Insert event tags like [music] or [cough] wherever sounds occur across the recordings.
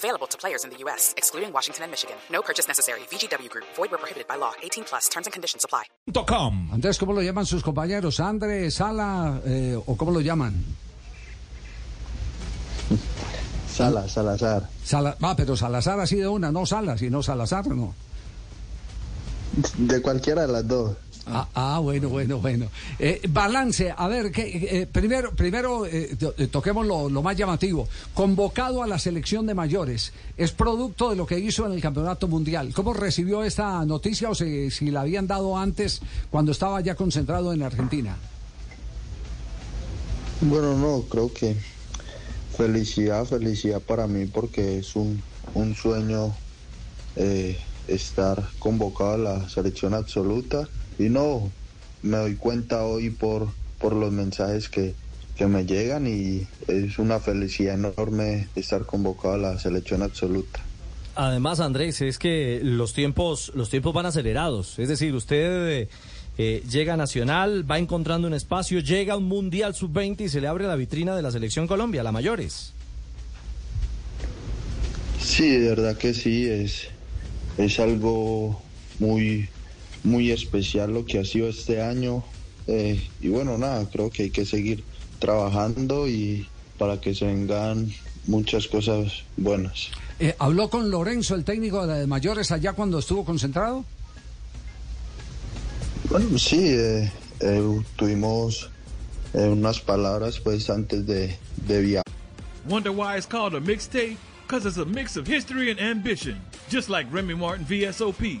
Available to players in the U.S., excluding Washington and Michigan. No purchase necessary. VGW Group. Void where prohibited by law. 18 plus. Terms and conditions apply. Com. Andrés, ¿cómo lo llaman sus compañeros? ¿Andre, Sala eh, o cómo lo llaman? Sala, Salazar. Sala, ah, pero Salazar así de una, no Sala, sino Salazar, no. De cualquiera de las dos. Ah, ah, bueno, bueno, bueno. Eh, balance, a ver, que, eh, primero, primero eh, eh, toquemos lo, más llamativo. Convocado a la selección de mayores, es producto de lo que hizo en el Campeonato Mundial. ¿Cómo recibió esta noticia o si, si la habían dado antes cuando estaba ya concentrado en Argentina? Bueno, no, creo que felicidad, felicidad para mí porque es un, un sueño eh, estar convocado a la selección absoluta y no me doy cuenta hoy por, por los mensajes que, que me llegan y es una felicidad enorme estar convocado a la selección absoluta. Además, Andrés, es que los tiempos, los tiempos van acelerados. Es decir, usted eh, eh, llega Nacional, va encontrando un espacio, llega a un Mundial Sub-20 y se le abre la vitrina de la Selección Colombia, la mayores. Sí, de verdad que sí, es, es algo muy, muy especial lo que ha sido este año. eh, y bueno, nada, creo que hay que seguir trabajando y para que se vengan muchas cosas buenas. Eh, ¿Habló con Lorenzo, el técnico de la de mayores, allá cuando estuvo concentrado? Bueno, sí, eh, eh, tuvimos eh, unas palabras pues antes de, de viajar. Wonder why it's called a mixtape? Because it's a mix of history and ambition. Just like Remy Martin VSOP.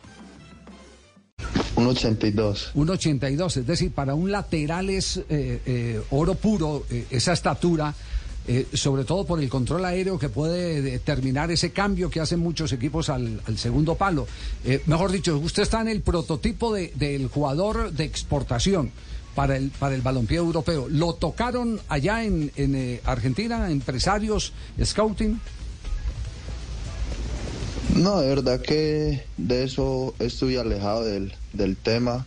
1.82. 1.82, es decir, para un lateral es eh, eh, oro puro eh, esa estatura, sobre todo por el control aéreo que puede determinar ese cambio que hacen muchos equipos al, al segundo palo. Mejor dicho, usted está en el prototipo de- del jugador de exportación para el, para el balompié europeo. ¿Lo tocaron allá en, en, Argentina, empresarios, scouting? No, de verdad que de eso estoy alejado del, del tema.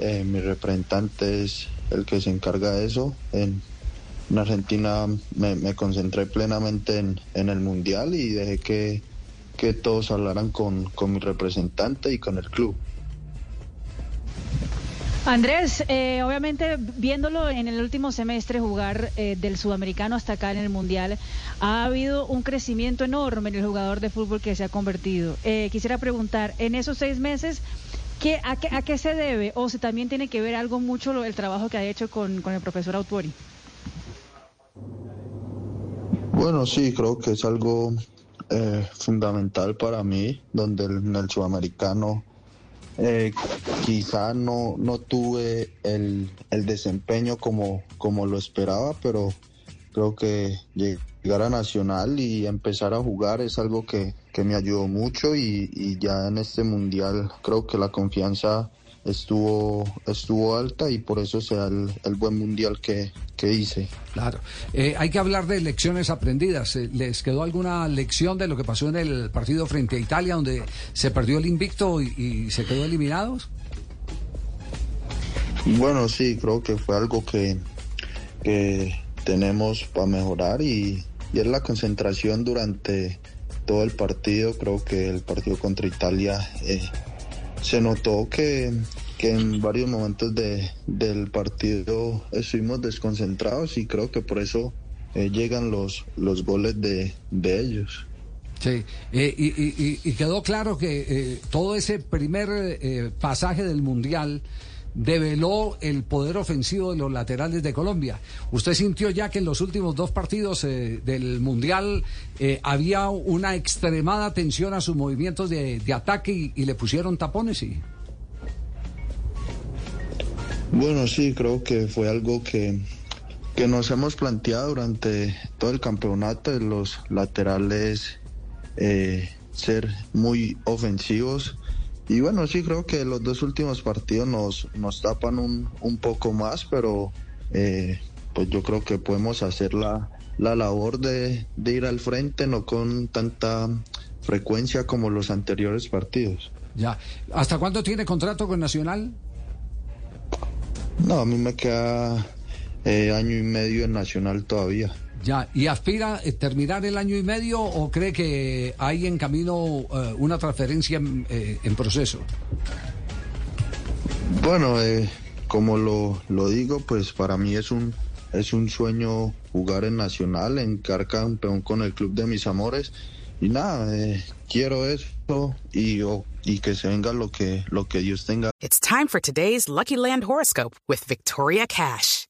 Eh, mi representante es el que se encarga de eso. En, en Argentina me, me concentré plenamente en, en el Mundial y dejé que, que todos hablaran con, con mi representante y con el club. Andrés, eh, obviamente viéndolo en el último semestre jugar eh, del sudamericano hasta acá en el mundial, ha habido un crecimiento enorme en el jugador de fútbol que se ha convertido. Eh, quisiera preguntar, en esos seis meses, ¿qué, a, qué, ¿a qué se debe? O si también tiene que ver algo mucho lo- el trabajo que ha hecho con, con el profesor Autuori. Bueno, sí, creo que es algo eh, fundamental para mí, donde en el sudamericano eh, quizá no, no tuve el, el desempeño como, como lo esperaba, pero creo que llegar a Nacional y empezar a jugar es algo que, que me ayudó mucho y, y ya en este mundial creo que la confianza estuvo, estuvo alta y por eso sea el, el buen mundial que, que hice. Claro. Eh, hay que hablar de lecciones aprendidas. Eh, ¿Les quedó alguna lección de lo que pasó en el partido frente a Italia, donde se perdió el invicto y, y se quedó eliminados? Bueno, sí, creo que fue algo que, que tenemos para mejorar y, y es la concentración durante todo el partido. Creo que el partido contra Italia eh, se notó que, que en varios momentos de, del partido estuvimos desconcentrados y creo que por eso eh, llegan los, los goles de, de ellos. Sí, eh, y, quedó claro que eh, todo ese primer pasaje del Mundial develó el poder ofensivo de los laterales de Colombia. ¿Usted sintió ya que en los últimos dos partidos eh, del Mundial eh, había una extremada tensión a sus movimientos de, ataque y, le pusieron tapones? Bueno, sí, creo que fue algo que, que nos hemos planteado durante todo el campeonato de los laterales eh, ser muy ofensivos y bueno, sí, creo que los dos últimos partidos nos, nos tapan un, un poco más, pero eh, pues yo creo que podemos hacer la, la labor de, de ir al frente, no con tanta frecuencia como los anteriores partidos. Ya. ¿Hasta cuándo tiene contrato con Nacional? No, a mí me queda eh, año y medio en Nacional todavía. Ya, ¿y aspira a terminar el año y medio o cree que hay en camino eh, una transferencia eh, en, proceso? Bueno, eh, como lo, lo, digo, pues para mí es un, es un sueño jugar en Nacional, en car campeón con el club de mis amores. Y nada, quiero eso y, y que se venga lo que, lo que Dios tenga. It's time for today's Lucky Land Horoscope with Victoria Cash.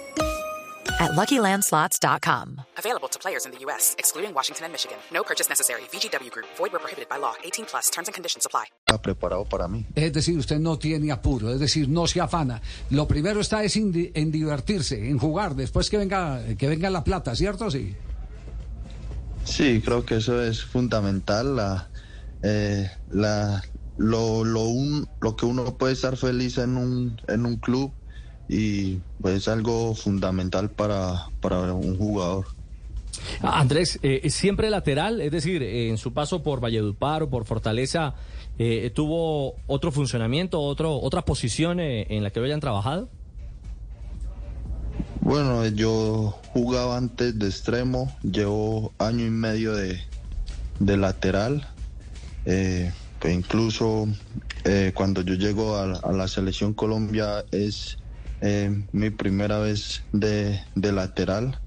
at LuckyLandSlots.com. Available to players in the U.S., excluding Washington and Michigan. No purchase necessary. VGW Group. Void where prohibited by law. 18 plus. Terms and conditions apply. Preparado para mí. Es decir, usted no tiene apuro, es decir, no se afana. Lo primero está es en divertirse, en jugar, después que venga, que venga la plata, ¿cierto? Sí. Sí, creo que eso es fundamental. La, eh, la, lo, lo, un, lo que uno puede estar feliz en un, en un club y pues es algo fundamental para, para un jugador. Andrés, eh, siempre lateral, es decir, en su paso por Valledupar o por Fortaleza, eh, ¿tuvo otro funcionamiento, otro, otra posición eh, en la que lo hayan trabajado? Bueno, yo jugaba antes de extremo, llevo año y medio de, de lateral. pues incluso cuando yo llego a la selección Colombia es eh, mi primera vez de, lateral.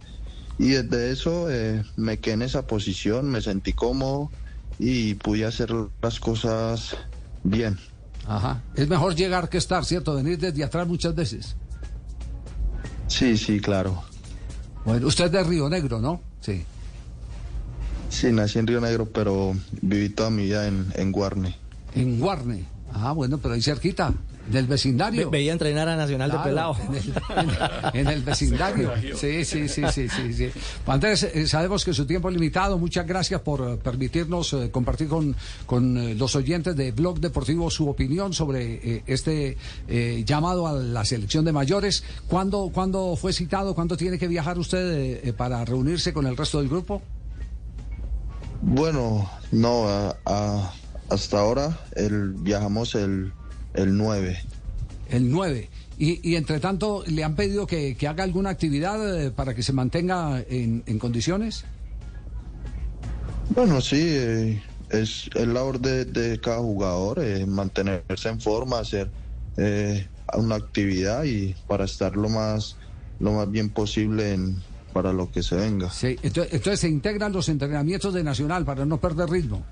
Y desde eso eh, me quedé en esa posición, me sentí cómodo y pude hacer las cosas bien. Ajá. Es mejor llegar que estar, ¿cierto? Venir desde atrás muchas veces. Sí, sí, claro. Bueno, usted es de Río Negro, ¿no? Sí. Sí, nací en Río Negro, pero viví toda mi vida en, en Guarne. En Guarne. Ah, bueno, pero ahí cerquita. Del vecindario. veía entrenar a Nacional de Pelado. En el, vecindario. Sí, sí, sí, sí, sí, Andrés, eh, sabemos que su tiempo es limitado. Muchas gracias por eh, permitirnos eh, compartir con, con los oyentes de Blog Deportivo su opinión sobre este llamado a la selección de mayores. ¿Cuándo, ¿Cuándo fue citado? ¿Cuándo tiene que viajar usted para reunirse con el resto del grupo? Bueno, no, hasta ahora el, viajamos el el 9. El 9. Y, y entre tanto, ¿le han pedido que, haga alguna actividad eh, para que se mantenga en, condiciones? Bueno, sí, eh, es el labor de, cada jugador, eh, mantenerse en forma, hacer una actividad y para estar lo más, lo más bien posible en, para lo que se venga. Sí, entonces se integran los entrenamientos de Nacional para no perder ritmo.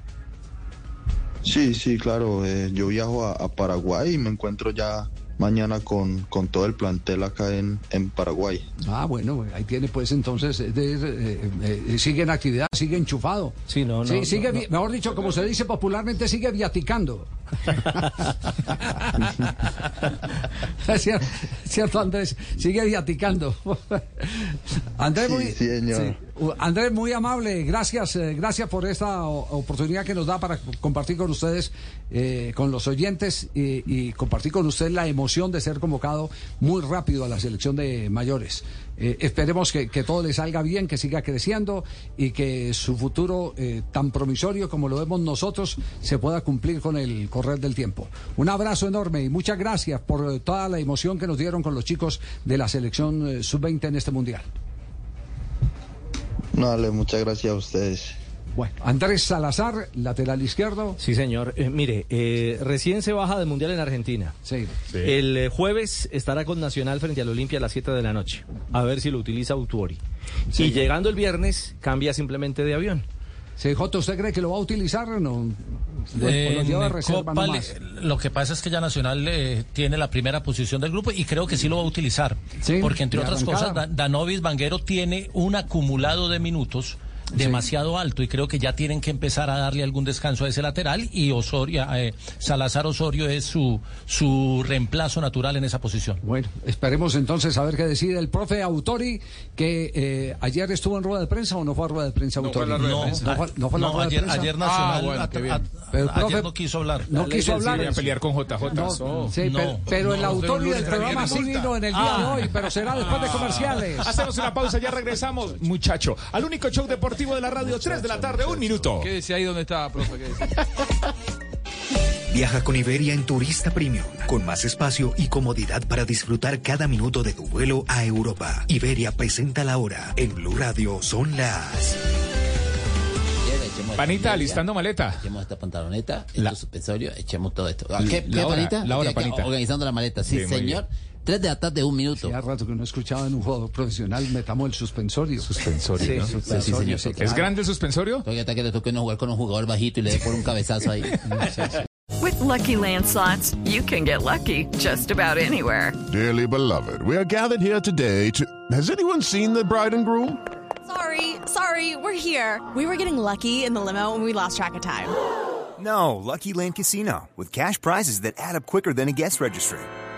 Sí, sí, claro. Eh, yo viajo a, Paraguay y me encuentro ya mañana con, con todo el plantel acá en, en Paraguay. Ah, bueno, ahí tiene pues entonces, eh, eh, sigue en actividad, sigue enchufado. Sí, no, no. Sí, sigue, mejor dicho, como se dice popularmente, sigue viaticando. [laughs] ¿Cierto, Andrés? Sigue viaticando. Andrés, muy, Andrés, muy amable. Gracias, eh, gracias por esta oportunidad que nos da para compartir con ustedes, eh, con los oyentes y, compartir con usted la emoción de ser convocado muy rápido a la selección de mayores. Eh, esperemos que, todo le salga bien, que siga creciendo y que su futuro tan promisorio como lo vemos nosotros se pueda cumplir con el correr del tiempo. Un abrazo enorme y muchas gracias por toda la emoción que nos dieron con los chicos de la selección sub-20 en este mundial. No, dale, muchas gracias a ustedes. Bueno, Andrés Salazar, lateral izquierdo. Sí, señor. Eh, mire, eh, recién se baja del Mundial en Argentina. Sí. El eh, jueves estará con Nacional frente al Olimpia a las 7 de la noche. A ver si lo utiliza Autuori. Y llegando el viernes, cambia simplemente de avión. Sí, Joto, ¿usted cree que lo va a utilizar o no? ¿O En lo Copa que pasa es que ya Nacional eh, tiene la primera posición del grupo y creo que sí lo va a utilizar. Sí, porque entre otras cosas, Da- Danovis Vanguero tiene un acumulado de minutos demasiado alto y creo que ya tienen que empezar a darle algún descanso a ese lateral y Osorio, eh, Salazar Osorio es su, su reemplazo natural en esa posición. Bueno, esperemos entonces a ver qué decide el profe Autori, que eh, ayer estuvo en rueda de prensa o no fue a rueda de prensa Autori. No, no fue, no fue a la no, rueda de ayer, prensa. ayer Nacional Ah, bueno, qué bien. Pero, ayer profe, no quiso hablar. No quiso hablar. Voy a pelear con JJ. No, sí, No, pero, pero el no, Autori no, del no, programa no, sí no, vino en el día de hoy, pero será después de comerciales. Hacemos una pausa, ya regresamos, muchacho. Al único show deportivo de la radio, 3 de la tarde, un minuto. Quédese ahí donde está, profe. quédese. Viaja con Iberia en Turista Premium, con más espacio y comodidad para disfrutar cada minuto de tu vuelo a Europa. Iberia presenta la hora. En Blue Radio son las... Panita, listando maleta. Echemos esta pantaloneta, La- este suspensorio, echemos todo esto. La- ¿Qué, la qué, hora, panita? la hora, panita. Organizando la maleta, sí, señor. Tres de la tarde, un minuto. Hacía rato que no escuchaba en un jugador profesional, metamos el suspensorio. Suspensorio, ¿no? Sí, sí, señor. sí, ¿Es claro. grande el suspensorio? Todavía está que le toque no jugar con un jugador bajito y le dé por un cabezazo ahí. [laughs] With Lucky Land slots, you can get lucky just about anywhere. Dearly beloved, we are gathered here today to. Has anyone seen the bride and groom? Sorry, sorry, we're here. We were getting lucky in the limo and we lost track of time. No, Lucky Land Casino, with cash prizes that add up quicker than a guest registry.